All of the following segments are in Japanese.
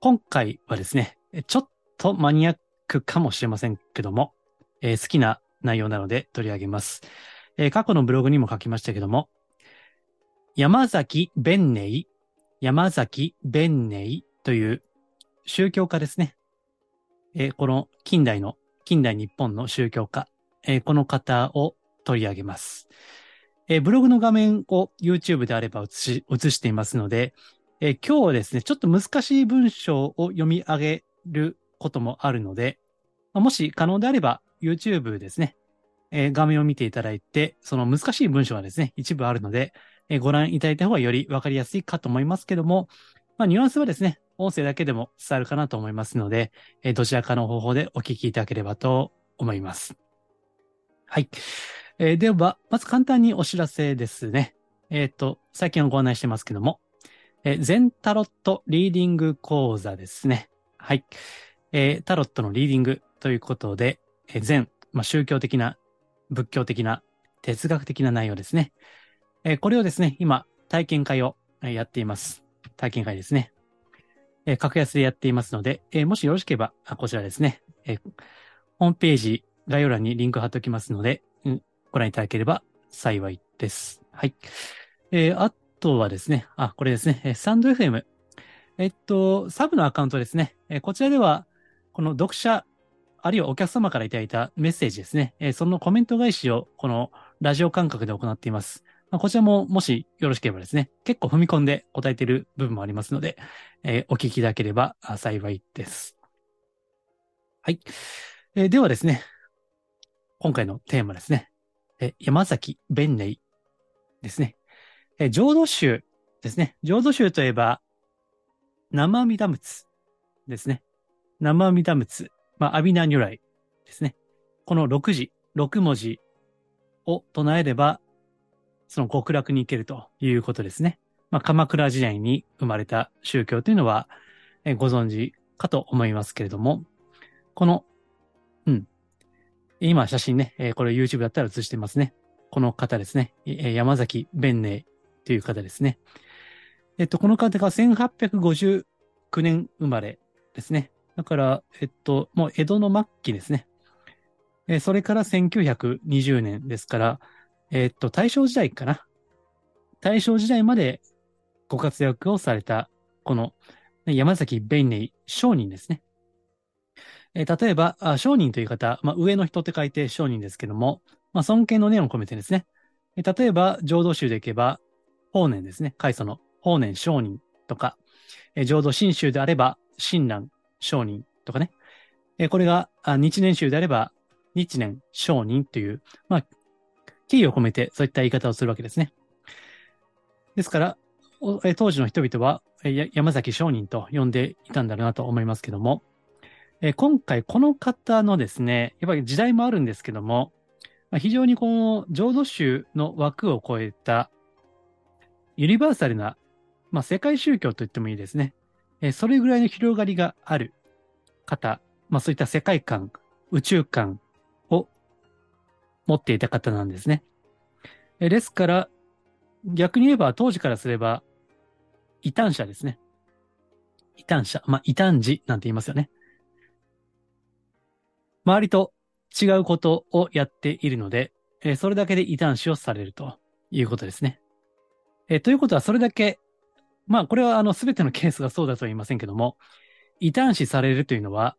今回はですね、ちょっとマニアックかもしれませんけども、えー好きな内容なので取り上げます。えー過去のブログにも書きましたけども、山崎弁寧、山崎弁寧という宗教家ですね。えーこの近代の、近代日本の宗教家、えこの方を取り上げます。えブログの画面を YouTube であれば映し映していますので、えー今日はですね、ちょっと難しい文章を読み上げることもあるので、まあもし可能であれば YouTube ですね、えー画面を見ていただいて、その難しい文章がですね、一部あるので、えーご覧いただいた方がよりわかりやすいかと思いますけども、まあ、ニュアンスはですね、音声だけでも伝わるかなと思いますので、えーどちらかの方法でお聞きいただければと思います。はい。えーでは、まず簡単にお知らせですね。えっ、と、最近はご案内してますけども、え全タロットリーディング講座ですね。はい。えータロットのリーディングということで、え全、まあ、宗教的な、仏教的な、哲学的な内容ですね。えこれをですね、今、体験会をやっています。体験会ですね。え格安でやっていますので、えもしよろしければ、こちらですね、えホームページ概要欄にリンク貼っておきますので、うんご覧いただければ幸いです。はい。えーあとはですね、あ、これですね、えースタンド FM。えっと、サブのアカウントですね。えこちらでは、この読者、あるいはお客様からいただいたメッセージですね。えそのコメント返しを、このラジオ感覚で行っています。まあ、こちらも、もしよろしければですね、結構踏み込んで答えている部分もありますので、えお聞きいただければ幸いです。はい。えではですね、今回のテーマですね。え山崎弁寧ですね。え浄土宗ですね。浄土宗といえば、生阿弥陀仏ですね。生阿弥陀仏。まあ、阿弥陀如来ですね。この6字、6文字を唱えれば、その極楽に行けるということですね。まあ、鎌倉時代に生まれた宗教というのは、えご存知かと思いますけれども、この、うん。今写真ね、えこれ YouTube だったら映してますね。この方ですね。え山崎弁寧という方ですね。えっと、この方が1859年生まれですね。だから、えっと、もう江戸の末期ですね。えそれから1920年ですから、えっと、大正時代かな。大正時代までご活躍をされた、この山崎弁寧商人ですね。え例えば、あ商人という方、まあ、上の人って書いて商人ですけども、まあ、尊敬の念を込めてですね。え例えば、浄土宗でいけば、法然ですね。開祖の法然商人とか、えー浄土真宗であれば、親鸞商人とかね。えーこれが、あ日蓮宗であれば、日蓮商人という、まあ、敬意を込めてそういった言い方をするわけですね。ですから、えー当時の人々は、えー山崎商人と呼んでいたんだろうなと思いますけども、えー今回この方のですね、やっぱり時代もあるんですけども、ま非常にこの浄土宗の枠を超えたユニバーサルな、まあ、世界宗教と言ってもいいですね。えそれぐらいの広がりがある方、まあそういった世界観、宇宙観を持っていた方なんですね。えーですから、逆に言えば当時からすれば、異端者ですね。異端者、まあ異端児なんて言いますよね。周りと違うことをやっているので、えそれだけで異端視をされるということですね。えということは、それだけ、まあ、これはあの、すべてのケースがそうだとは言いませんけども、異端視されるというのは、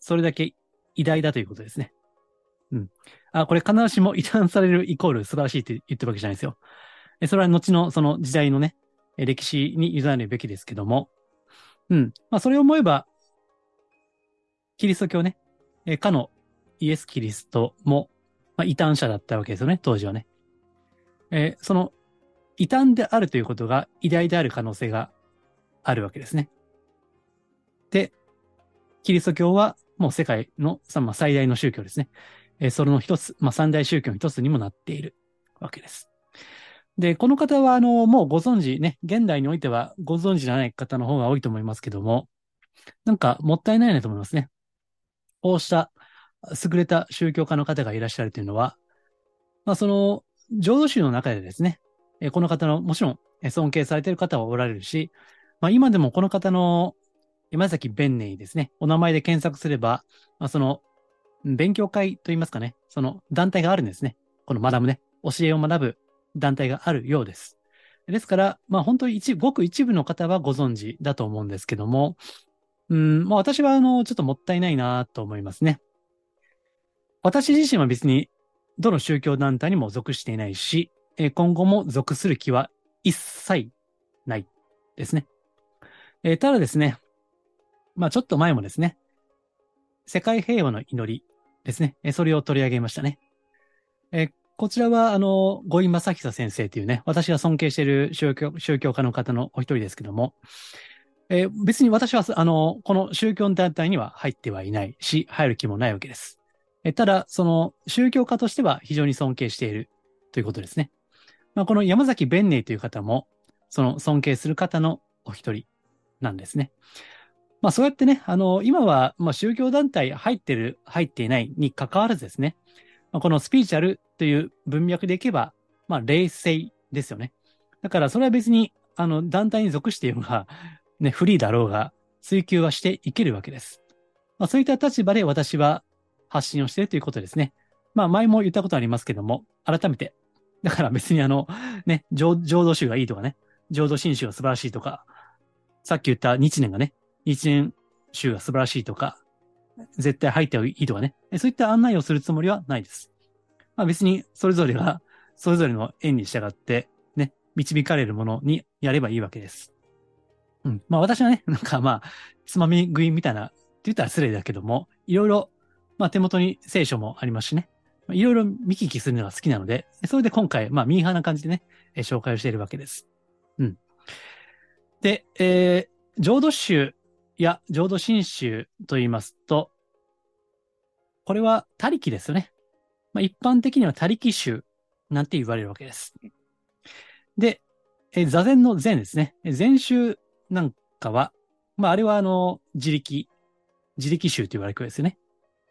それだけ偉大だということですね。うん。あ、これ必ずしも異端されるイコール素晴らしいって言ってるわけじゃないですよ。えそれは後のその時代のね、歴史に委ねるべきですけども、うん。まあ、それを思えば、キリスト教ね、えかのイエス・キリストも、まあ、異端者だったわけですよね、当時はね。えーその異端であるということが偉大である可能性があるわけですね。で、キリスト教はもう世界の、ま、最大の宗教ですね。え、それの一つ、まあ、三大宗教の一つにもなっているわけです。で、この方は、あの、もうご存知ね、現代においてはご存知じゃない方の方が多いと思いますけども、なんかもったいないなと思いますね。こうした優れた宗教家の方がいらっしゃるというのは、まあ、その、浄土宗の中でですね、この方の、もちろん尊敬されている方はおられるし、まあ、今でもこの方の山崎弁寧ですね、お名前で検索すれば、まあ、その、勉強会といいますかね、その団体があるんですね。この学ぶね、教えを学ぶ団体があるようです。ですから、まあ本当に一、ごく一部の方はご存知だと思うんですけども、うん、まあ私はあの、ちょっともったいないなと思いますね。私自身は別にどの宗教団体にも属していないし、え今後も属する気は一切ないですね。え、ただですね、まあちょっと前もですね、世界平和の祈りですね、えそれを取り上げましたね。え、こちらは、あの、五井正久先生というね、私が尊敬している宗教宗教家の方のお一人ですけども、えー、別に私は、あの、この宗教団体には入ってはいないし、入る気もないわけです。えただ、その宗教家としては非常に尊敬しているということですね。まあ、この山崎弁寧という方も、その尊敬する方のお一人なんですね。まあそうやってね、あの、今は、まあ宗教団体入ってる、入っていないに関わらずですね、まあ、このスピーチャルという文脈でいけば、まあ冷静ですよね。だからそれは別に、あの、団体に属しているが、ね、フリーだろうが、追求はしていけるわけです。まあそういった立場で私は発信をしているということですね。まあ前も言ったことありますけども、改めて。だから別にあの、ね、浄土宗がいいとかね、浄土真宗が素晴らしいとか、さっき言った日年がね、日年宗が素晴らしいとか、絶対入ってはいいとかね、そういった案内をするつもりはないです。まあ別にそれぞれが、それぞれの縁に従って、ね、導かれるものにやればいいわけです。うん。まあ私はね、なんかまあ、つまみ食いみたいな、って言ったら失礼だけども、いろいろまあ手元に聖書もありますしね。いろいろ見聞きするのが好きなので、それで今回、まあミーハーな感じでね、え紹介をしているわけです。うん。で、えー、浄土宗や浄土真宗と言いますと、これは他力ですよね。まあ一般的には他力宗なんて言われるわけです。で、えー、座禅の禅ですね。禅宗なんかは、まああれはあの、自力、自力宗と言われるわけですよね。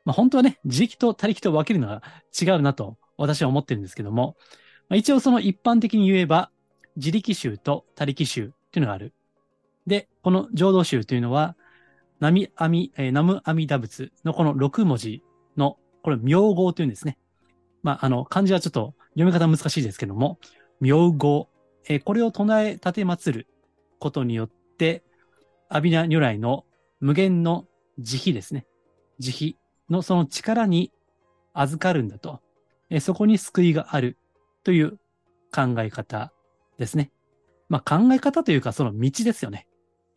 まあ、本当はね、自力と他力と分けるのが違うなと私は思ってるんですけども、まあ、一応その一般的に言えば、自力宗と他力宗っていうのがある。で、この浄土宗というのは、ナミアミ、えー、ナムアミダ仏のこの6文字の、これ、名号というんですね。まあ、あの、漢字はちょっと読み方難しいですけども、名号、えー、これを唱え立て祀ることによって、阿弥陀如来の無限の慈悲ですね。慈悲のその力に預かるんだと。えそこに救いがあるという考え方ですね。まあ考え方というかその道ですよね。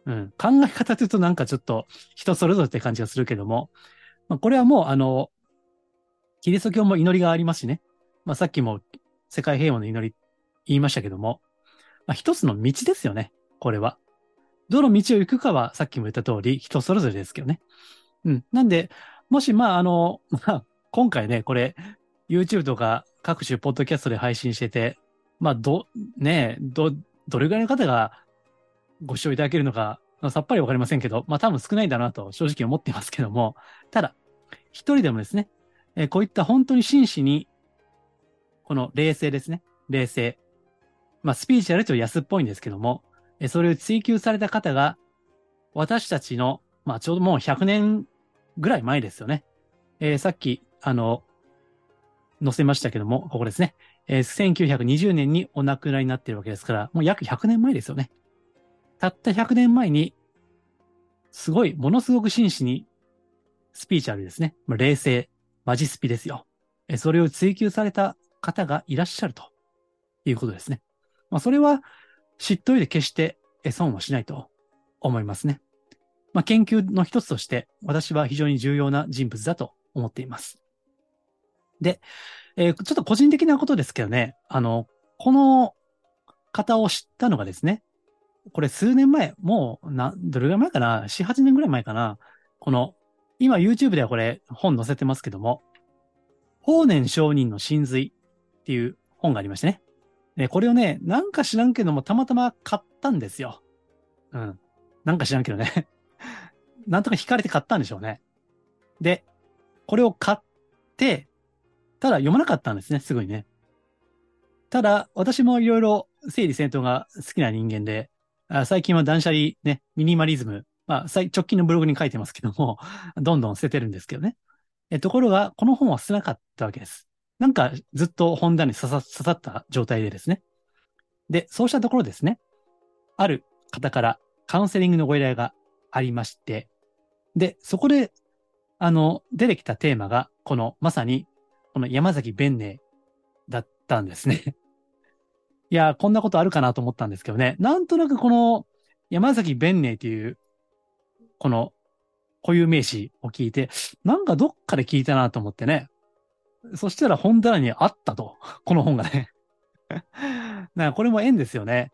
うん。考え方というとなんかちょっと人それぞれって感じがするけども、まあ、これはもうあの、キリスト教も祈りがありますしね。まあさっきも世界平和の祈り言いましたけども、まあ一つの道ですよね。これは。どの道を行くかはさっきも言った通り人それぞれですけどね。うん。なんで、もし、まあ、あの、まあ、今回ね、これ、YouTube とか各種ポッドキャストで配信してて、まあ、ど、ねど、どれぐらいの方がご視聴いただけるのか、さっぱりわかりませんけど、まあ多分少ないんだなと正直思ってますけども、ただ、一人でもですね、えー、こういった本当に真摯に、この冷静ですね。冷静。まあスピーチやると安っぽいんですけども、えー、それを追求された方が、私たちの、まあちょうどもう100年ぐらい前ですよね。えー、さっき、あの、載せましたけども、ここですね。えー、1920年にお亡くなりになっているわけですから、もう約100年前ですよね。たった100年前に、すごい、ものすごく真摯に、スピーチあるですね。まあ、冷静、マジスピですよ。えー、それを追求された方がいらっしゃるということですね。まあ、それは、知っといて決して損はしないと思いますね。まあ、研究の一つとして私は非常に重要な人物だと思っています。で、えー、ちょっと個人的なことですけどね、あの、この方を知ったのがですね、これ数年前、もう、な、どれぐらい前かな ?4、8年ぐらい前かなこの、今 YouTube ではこれ本載せてますけども、法然上人の真髄っていう本がありましてね。これをね、なんか知らんけども、たまたま買ったんですよ。うん。なんか知らんけどね。なんとか惹かれて買ったんでしょうね。で、これを買って、ただ読まなかったんですね、すぐにね。ただ、私もいろいろ整理戦闘が好きな人間で、あ最近は断捨離ね、ミニマリズム、まあ、直近のブログに書いてますけども、どんどん捨ててるんですけどね。えところが、この本は捨てなかったわけです。なんかずっと本棚に刺さ刺さった状態でですね。で、そうしたところですね。ある方からカウンセリングのご依頼がありまして、で、そこで、あの、出てきたテーマが、この、まさに、この山崎弁寧だったんですね。いや、こんなことあるかなと思ったんですけどね。なんとなくこの山崎弁寧っていう、この固有名詞を聞いて、なんかどっかで聞いたなと思ってね。そしたら本棚にあったと。この本がね。だからこれも縁ですよね。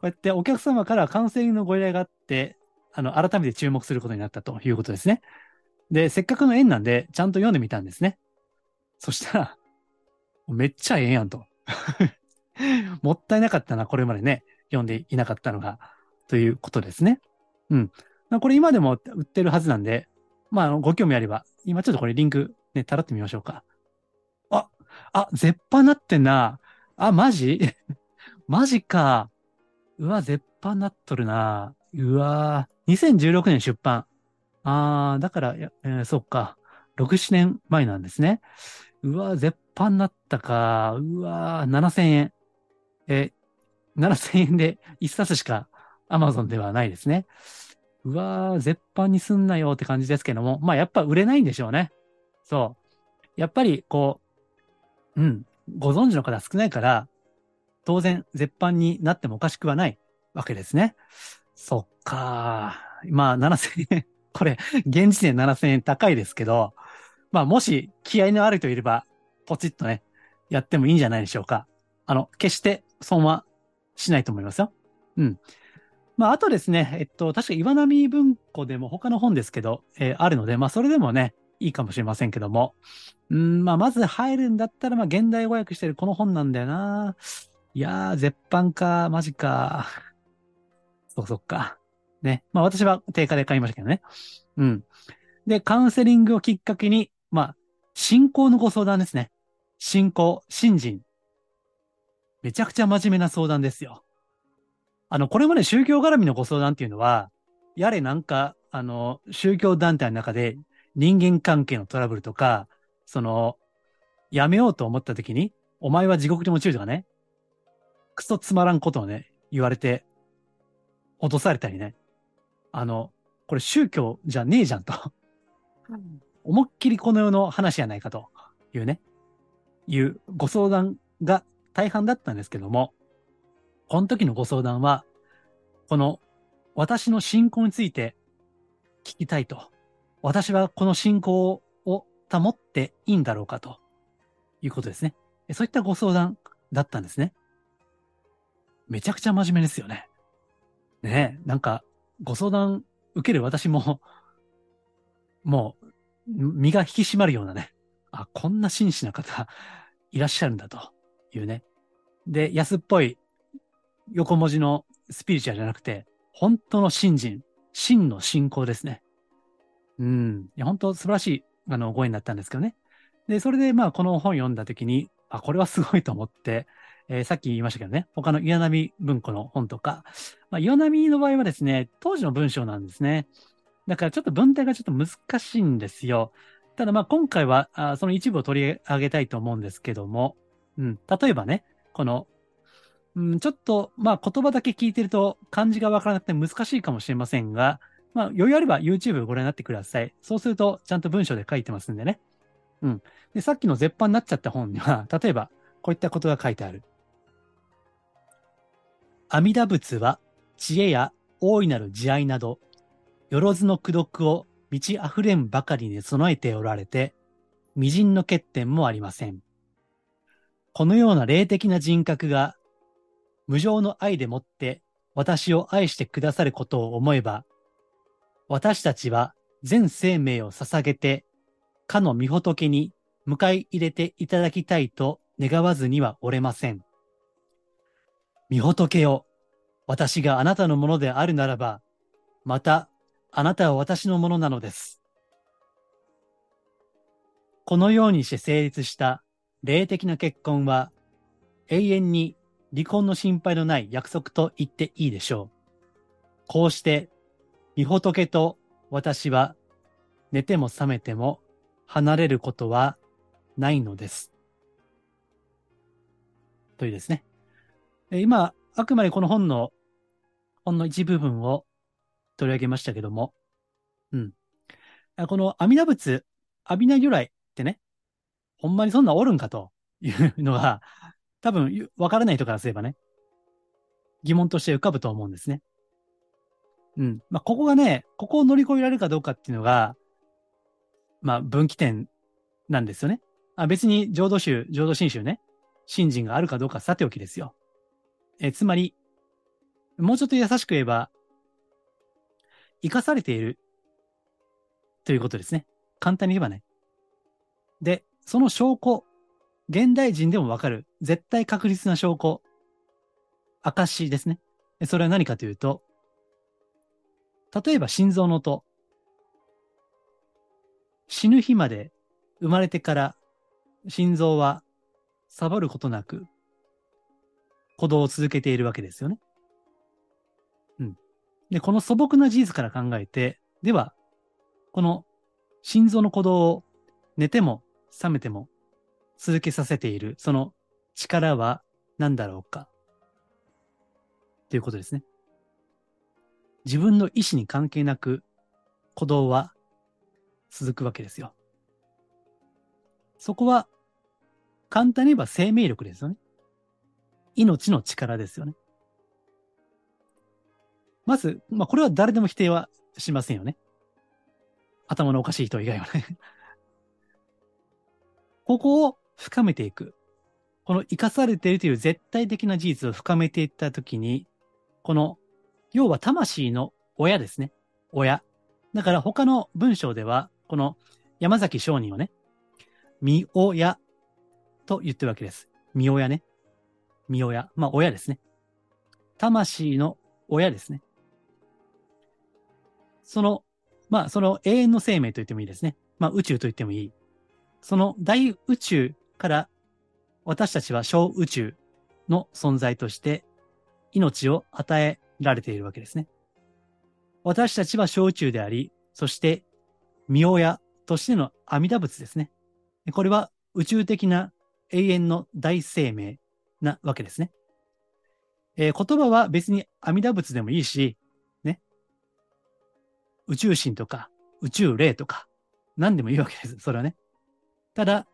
こうやってお客様からカウンセリングのご依頼があって、あの、改めて注目することになったということですね。で、せっかくの縁なんで、ちゃんと読んでみたんですね。そしたら、めっちゃええやんと。もったいなかったな、これまでね、読んでいなかったのが、ということですね。うん。これ今でも売ってるはずなんで、まあ、ご興味あれば、今ちょっとこれリンクね、たらってみましょうか。あ、あ、絶版なってんな。あ、マジ？マジか。うわ、絶版なっとるな。うわ2016年出版。あー、だから、えー、そっか。6、7年前なんですね。うわー絶版なったか。うわ7000円。えー、7000円で1冊しか Amazon ではないですね。うわー、絶版にすんなよって感じですけども、まあやっぱ売れないんでしょうね。そう。やっぱりこう、うん、ご存知の方少ないから、当然絶版になってもおかしくはないわけですね。そっかまあ7000円、これ、現時点7000円高いですけど、まあもし気合のある人いれば、ポチッとね、やってもいいんじゃないでしょうか。あの、決して損はしないと思いますよ。うん。まあ、あとですね、えっと、確か岩波文庫でも他の本ですけど、えー、あるので、まあ、それでもね、いいかもしれませんけども。うん、まあ、まず入るんだったら、まあ、現代語訳してるこの本なんだよな。いやー、絶版か、マジか。そうそっか。ね。まあ、私は定価で買いましたけどね。うん。で、カウンセリングをきっかけに、まあ、信仰のご相談ですね。信仰、信心。めちゃくちゃ真面目な相談ですよ。あの、これまで宗教絡みのご相談っていうのは、やれなんか、あの、宗教団体の中で人間関係のトラブルとか、その、やめようと思った時に、お前は地獄に落ちるとかね、クソつまらんことをね、言われて、脅されたりね。あの、これ宗教じゃねえじゃんと。思いっきりこの世の話やないかというね、いうご相談が大半だったんですけども、この時のご相談は、この私の信仰について聞きたいと。私はこの信仰を保っていいんだろうかということですね。そういったご相談だったんですね。めちゃくちゃ真面目ですよね。ねえ、なんか、ご相談受ける私も、もう、身が引き締まるようなね、あ、こんな真摯な方いらっしゃるんだというね。で、安っぽい横文字のスピリチュアルじゃなくて、本当の信心、真の信仰ですね。うん。いや、本当素晴らしい、あの、ご縁だったんですけどね。で、それで、まあ、この本読んだときに、あ、これはすごいと思って、えー、さっき言いましたけどね、他の岩波文庫の本とか、まあ、岩波の場合はですね、当時の文章なんですね。だからちょっと文体がちょっと難しいんですよ。ただまあ今回はあその一部を取り上げたいと思うんですけども、うん、例えばね、このうん、ちょっと、まあ言葉だけ聞いてると漢字がわからなくて難しいかもしれませんが、まあ余裕あれば YouTube ご覧になってください。そうするとちゃんと文章で書いてますんでね。うん。で、さっきの絶版になっちゃった本には、例えばこういったことが書いてある。阿弥陀仏は知恵や大いなる慈愛など、よろずの功徳を満ち溢れんばかりに備えておられて、微塵の欠点もありません。このような霊的な人格が無常の愛でもって私を愛してくださることを思えば、私たちは全生命を捧げて、かの御仏に迎え入れていただきたいと願わずにはおれません。御仏よ、私があなたのものであるならば、またあなたは私のものなのです。このようにして成立した霊的な結婚は永遠に離婚の心配のない約束と言っていいでしょう。こうして、御仏と私は寝ても覚めても離れることはないのです。というですね。今、あくまでこの本の、ほんの一部分を取り上げましたけども、うん。この阿弥陀仏、阿弥陀如来ってね、ほんまにそんなおるんかというのが、多分、わからない人からすればね、疑問として浮かぶと思うんですね。うん。まあ、ここがね、ここを乗り越えられるかどうかっていうのが、まあ、分岐点なんですよね。あ別に浄土宗、浄土真宗ね、信心があるかどうかさておきですよ。えつまり、もうちょっと優しく言えば、生かされているということですね。簡単に言えばね。で、その証拠、現代人でもわかる、絶対確実な証拠、証ですね。それは何かというと、例えば心臓の音。死ぬ日まで生まれてから心臓はサボることなく鼓動を続けているわけですよね。うん。で、この素朴な事実から考えて、では、この心臓の鼓動を寝ても覚めても続けさせている、その力は何だろうか？ということですね。自分の意志に関係なく鼓動は続くわけですよ。そこは簡単に言えば生命力ですよね。命の力ですよね。まず、まあこれは誰でも否定はしませんよね。頭のおかしい人以外はね ここを深めていく。この生かされているという絶対的な事実を深めていったときに、この、要は魂の親ですね。親。だから他の文章では、この山崎商人をね、見親と言ってるわけです。見親ね。見親。まあ親ですね。魂の親ですね。そのまあ、その永遠の生命と言ってもいいですね。まあ、宇宙と言ってもいい。その大宇宙から私たちは小宇宙の存在として命を与えられているわけですね。私たちは小宇宙であり、そして見親としての阿弥陀仏ですね。これは宇宙的な永遠の大生命なわけですね。えー、言葉は別に阿弥陀仏でもいいし、ね宇宙神とか宇宙霊とか何でもいいわけです。それはね。ただ、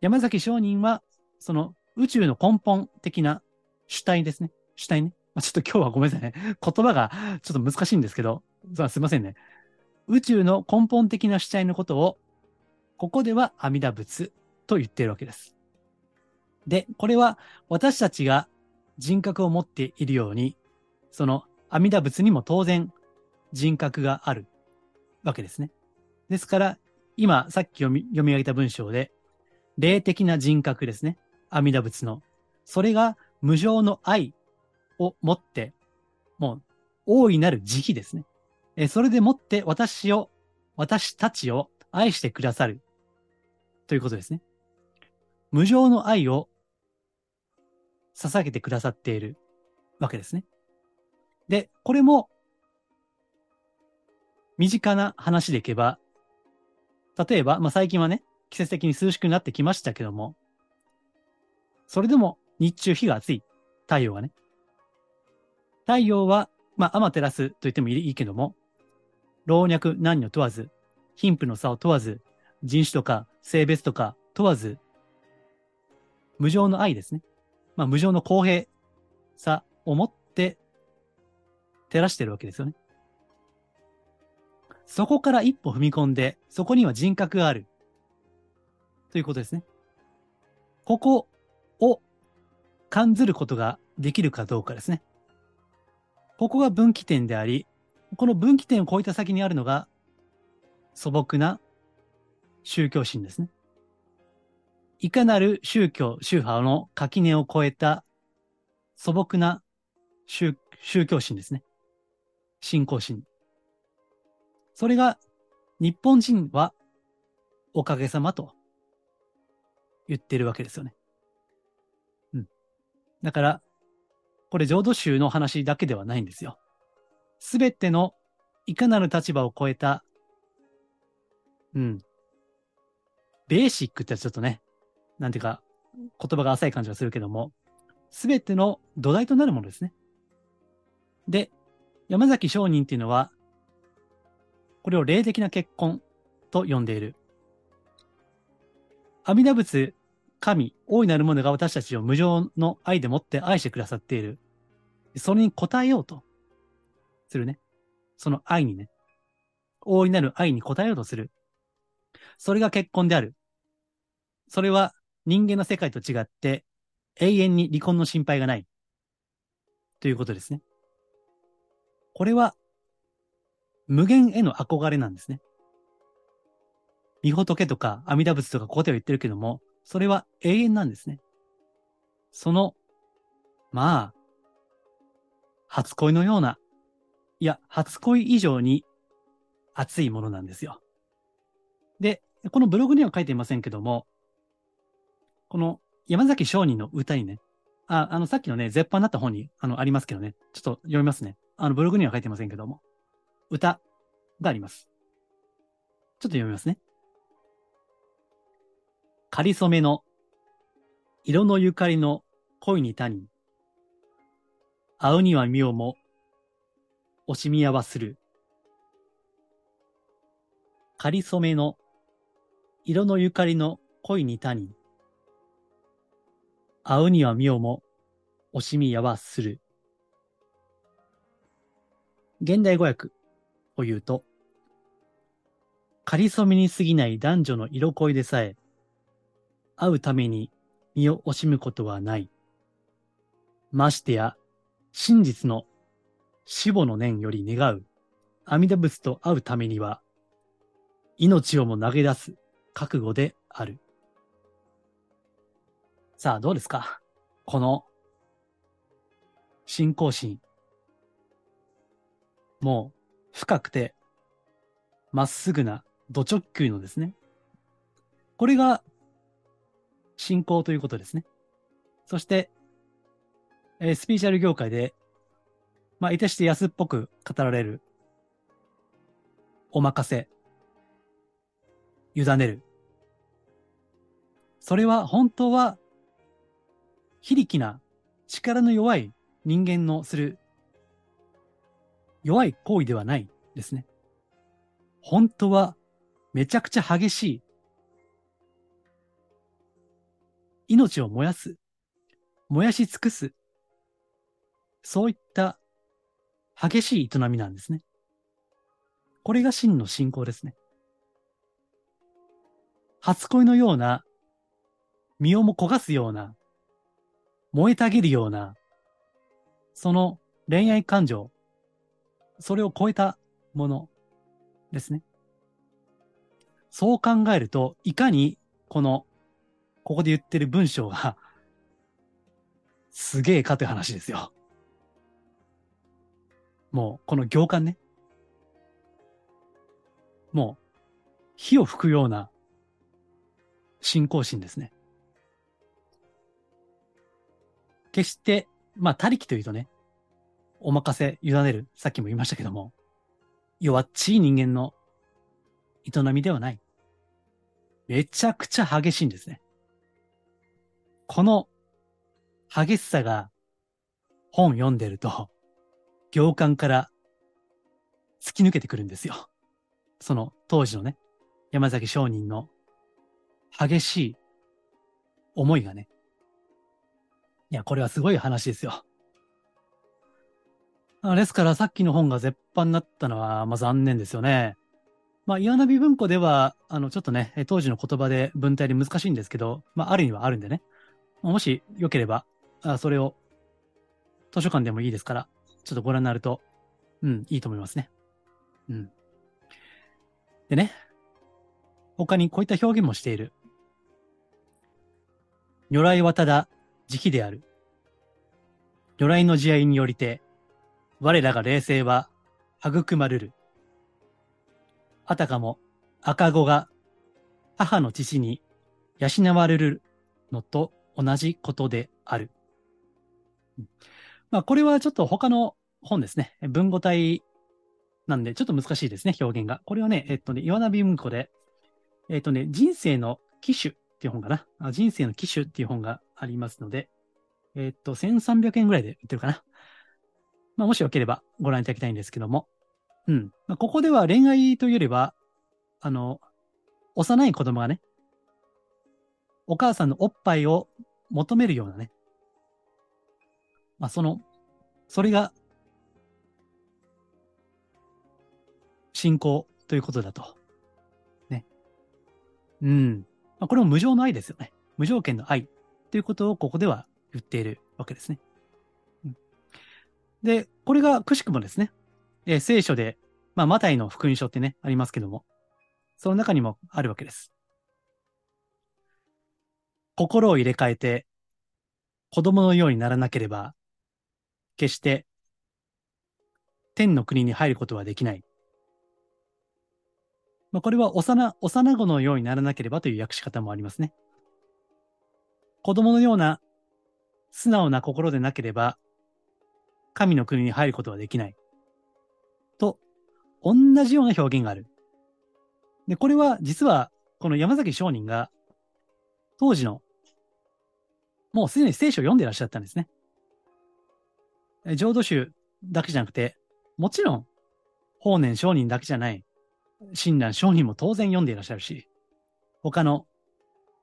山崎商人は、その宇宙の根本的な主体ですね。主体ね。まあ、ちょっと今日はごめんなさいね。言葉がちょっと難しいんですけど、すいませんね。宇宙の根本的な主体のことを、ここでは阿弥陀仏と言っているわけです。で、これは私たちが人格を持っているように、その阿弥陀仏にも当然人格があるわけですね。ですから、今、さっき読み読み上げた文章で、霊的な人格ですね。阿弥陀仏の。それが無常の愛を持って、もう、大いなる慈悲ですね。えそれでもって私を、私たちを愛してくださる。ということですね。無常の愛を捧げてくださっているわけですね。で、これも身近な話でいけば、例えば、まあ、最近はね、季節的に涼しくなってきましたけども、それでも日中日が暑い。太陽がね。太陽は、まあ、アマテラスと言ってもいいけども、老若男女問わず、貧富の差を問わず、人種とか性別とか問わず、無常の愛ですね。まあ、無常の公平さを持って照らしてるわけですよね。そこから一歩踏み込んで、そこには人格がある。ということですね。ここを感ずることができるかどうかですね。ここが分岐点であり、この分岐点を超えた先にあるのが素朴な宗教心ですね。いかなる宗教、宗派の垣根を超えた素朴な宗教心ですね。信仰心。それが日本人はおかげさまと言ってるわけですよね。うん。だから、これ浄土宗の話だけではないんですよ。すべてのいかなる立場を超えた、うん。ベーシックってちょっとね、なんていうか、言葉が浅い感じがするけども、すべての土台となるものですね。で、山崎商人っていうのは、これを霊的な結婚と呼んでいる。阿弥陀仏、神、大いなるものが私たちを無常の愛でもって愛してくださっている。それに応えようとするね。その愛にね。大いなる愛に応えようとする。それが結婚である。それは人間の世界と違って永遠に離婚の心配がない。ということですね。これは無限への憧れなんですね。御仏とか阿弥陀仏とかここでは言ってるけども、それは永遠なんですね。その、まあ、初恋のような、いや、初恋以上に熱いものなんですよ。で、このブログには書いていませんけども、この山崎商人の歌にね、あ、あの、さっきのね、絶版になった本に、あの、ありますけどね、ちょっと読みますね。あの、ブログには書いてませんけども、歌があります。ちょっと読みますね。かりそめの色のゆかりの恋に谷。会うには妙も惜しみ合わする。かりそめの色のゆかりの恋に谷。会うには妙も惜しみ合わする。現代語訳を言うと、かりそめに過ぎない男女の色恋でさえ、会うために身を惜しむことはない。ましてや、真実の死母の念より願う阿弥陀仏と会うためには、命をも投げ出す覚悟である。さあ、どうですか？この、信仰心。もう、深くて、まっすぐな、土直球のですね。これが、信仰ということですね。そして、えー、スピーチャル業界で、まあ、いたして安っぽく語られる、お任せ、委ねる。それは本当は、非力な、力の弱い人間のする、弱い行為ではないですね。本当は、めちゃくちゃ激しい命を燃やす、燃やし尽くす、そういった激しい営みなんですね。これが真の信仰ですね。初恋のような、身をも焦がすような、燃えたぎるような、その恋愛感情、それを超えたものですね。そう考えると、いかにこのここで言ってる文章が、すげえかという話ですよ。もう、この行間ね。もう、火を吹くような信仰心ですね。決して、まあ、他力というとね、お任せ、委ねる、さっきも言いましたけども、弱っちい人間の営みではない。めちゃくちゃ激しいんですね。この激しさが本読んでると、行間から突き抜けてくるんですよ。その当時のね、山崎商人の激しい思いがね。いや、これはすごい話ですよ。ですからさっきの本が絶版になったのは、まあ残念ですよね。まあ、岩波文庫では、あの、ちょっとね、当時の言葉で文体で難しいんですけど、まあ、あるにはあるんでね。もしよければ、あそれを図書館でもいいですから、ちょっとご覧になると、うん、いいと思いますね。うん。でね、他にこういった表現もしている。如来はただ慈悲である。如来の慈愛によりて、我らが霊性は育まれる。あたかも赤子が母の父に養われるのと同じことである。まあ、これはちょっと他の本ですね。文語体なんで、ちょっと難しいですね、表現が。これはね、えっとね、岩波文庫で、えっとね、人生の機種っていう本かな。あ人生の機種っていう本がありますので、えっと、1300円ぐらいで売ってるかな。まあ、もしよければご覧いただきたいんですけども。うん。まあ、ここでは恋愛というよりは、あの、幼い子供がね、お母さんのおっぱいを求めるようなね、まあ、その、それが、信仰ということだと。ね。うん。まあ、これも無常の愛ですよね。無条件の愛ということをここでは言っているわけですね。うん、で、これがくしくもですね、えー、聖書で、まあ、マタイの福音書ってね、ありますけども、その中にもあるわけです。心を入れ替えて、子供のようにならなければ、決して天の国に入ることはできない。まあ、これは幼、幼子のようにならなければという訳し方もありますね。子供のような素直な心でなければ、神の国に入ることはできない。と、同じような表現がある。で、これは実は、この山崎商人が、当時の、もうすでに聖書を読んでいらっしゃったんですね。浄土宗だけじゃなくて、もちろん、法然商人だけじゃない、親鸞商人も当然読んでいらっしゃるし、他の、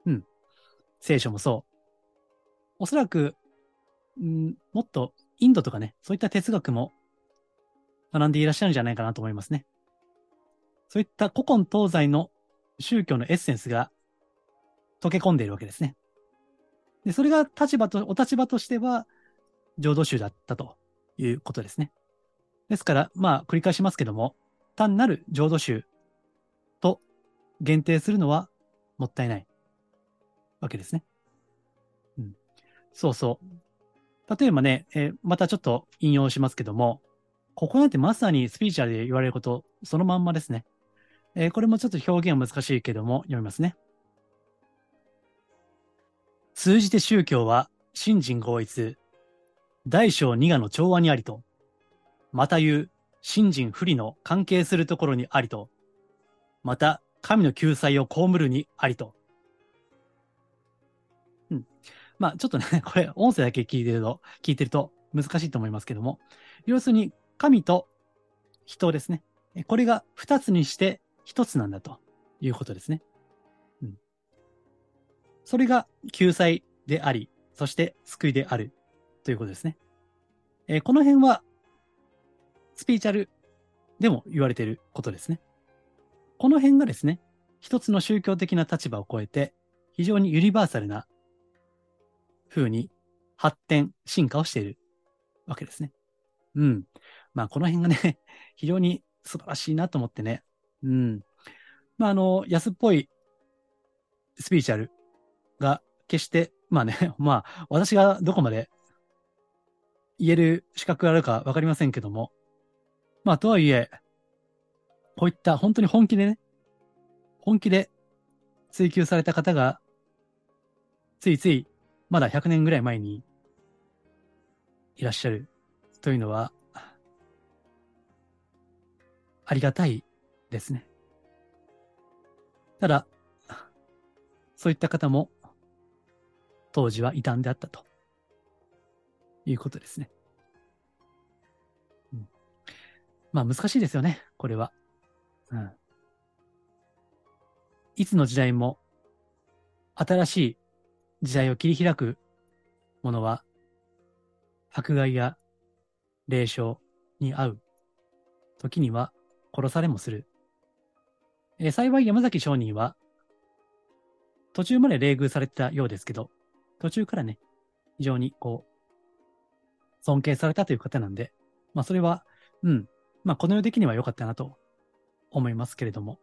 うん、聖書もそう。おそらく、ん、もっとインドとかね、そういった哲学も学んでいらっしゃるんじゃないかなと思いますね。そういった古今東西の宗教のエッセンスが溶け込んでいるわけですね。で、それが立場と、お立場としては、浄土宗だったということですね。ですから、まあ、繰り返しますけども、単なる浄土宗と限定するのはもったいないわけですね。そうそう。例えばね、えー、またちょっと引用しますけども、ここなんてまさにスピーチャルで言われること、そのまんまですね。えー、これもちょっと表現は難しいけども、読みますね。通じて宗教は、信心合一、大小二我の調和にありと、また言う、信心不利の関係するところにありと、また、神の救済を被るにありと。うん。まあ、ちょっとね、これ、音声だけ聞いてると、聞いてると難しいと思いますけども、要するに、神と人ですね。これが二つにして一つなんだということですね。うん。それが救済であり、そして救いであるということですね。えー、この辺は、スピーチャルでも言われていることですね。この辺がですね、一つの宗教的な立場を超えて、非常にユニバーサルな風に発展、進化をしているわけですね。うん。まあ、この辺がね、非常に素晴らしいなと思ってね。うん。まあ、あの、安っぽいスピーチャルが決して、まあね、まあ、私がどこまで言える資格があるかわかりませんけども、まあ、とはいえ、こういった本当に本気でね、本気で追求された方が、ついつい、まだ100年ぐらい前にいらっしゃるというのは、ありがたいですね。ただ、そういった方も当時は異端であったということですね。うん、まあ難しいですよね、これは。うん、いつの時代も新しい時代を切り開くものは迫害や霊障に遭う時には殺されもする。えー、幸い山崎商人は途中まで冷遇されてたようですけど、途中からね、非常にこう、尊敬されたという方なんで、ままあ、それは、うん、まあ、この世的には良かったなと思いますけれども、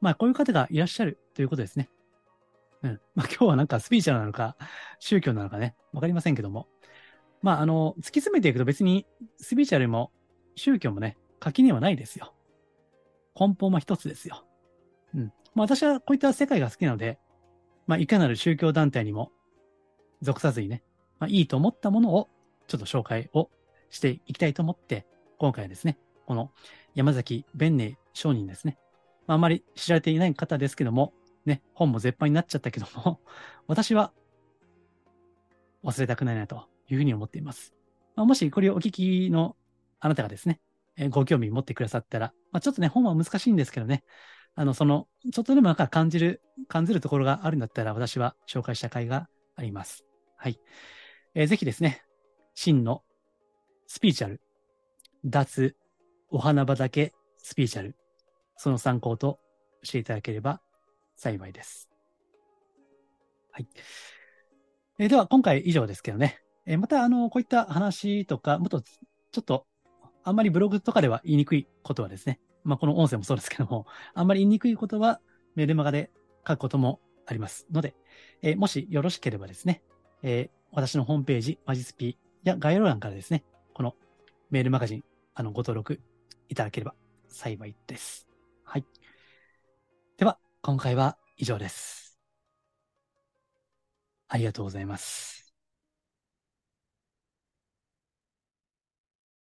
まあ、こういう方がいらっしゃるということですね。うん。まあ、今日はなんかスピーチャーなのか、宗教なのかね、わかりませんけども、まあ、あの、突き詰めていくと別にスピーチャルも宗教もね、垣根はないですよ。根本は一つですよ。うん。まあ、私はこういった世界が好きなので、まあ、いかなる宗教団体にも属さずにね、まあ、いいと思ったものをちょっと紹介をしていきたいと思って、今回はですね、この山崎弁寧商人ですね。まあ、あまり知られていない方ですけども、ね、本も絶版になっちゃったけども、私は忘れたくないなというふうに思っています。まあ、もしこれをお聞きのあなたがですね、え、ご興味持ってくださったら、まあ、ちょっとね、本は難しいんですけどね、あの、その、ちょっとでもなんか感じる、感じるところがあるんだったら、私は紹介した回があります。はい。えー、ぜひですね、真のスピーチャル、脱お花畑スピーチャル、その参考としていただければ幸いです。はい。えー、では、今回以上ですけどね、えー、また、あの、こういった話とか、もっと、ちょっと、あんまりブログとかでは言いにくいことはですね、まあ、この音声もそうですけども、あんまり言いにくいことはメールマガで書くこともありますので、えー、もしよろしければですね、えー、私のホームページ、マジスピや概要欄からですね、このメールマガジン、あの、ご登録いただければ幸いです。はい。では、今回は以上です。ありがとうございます。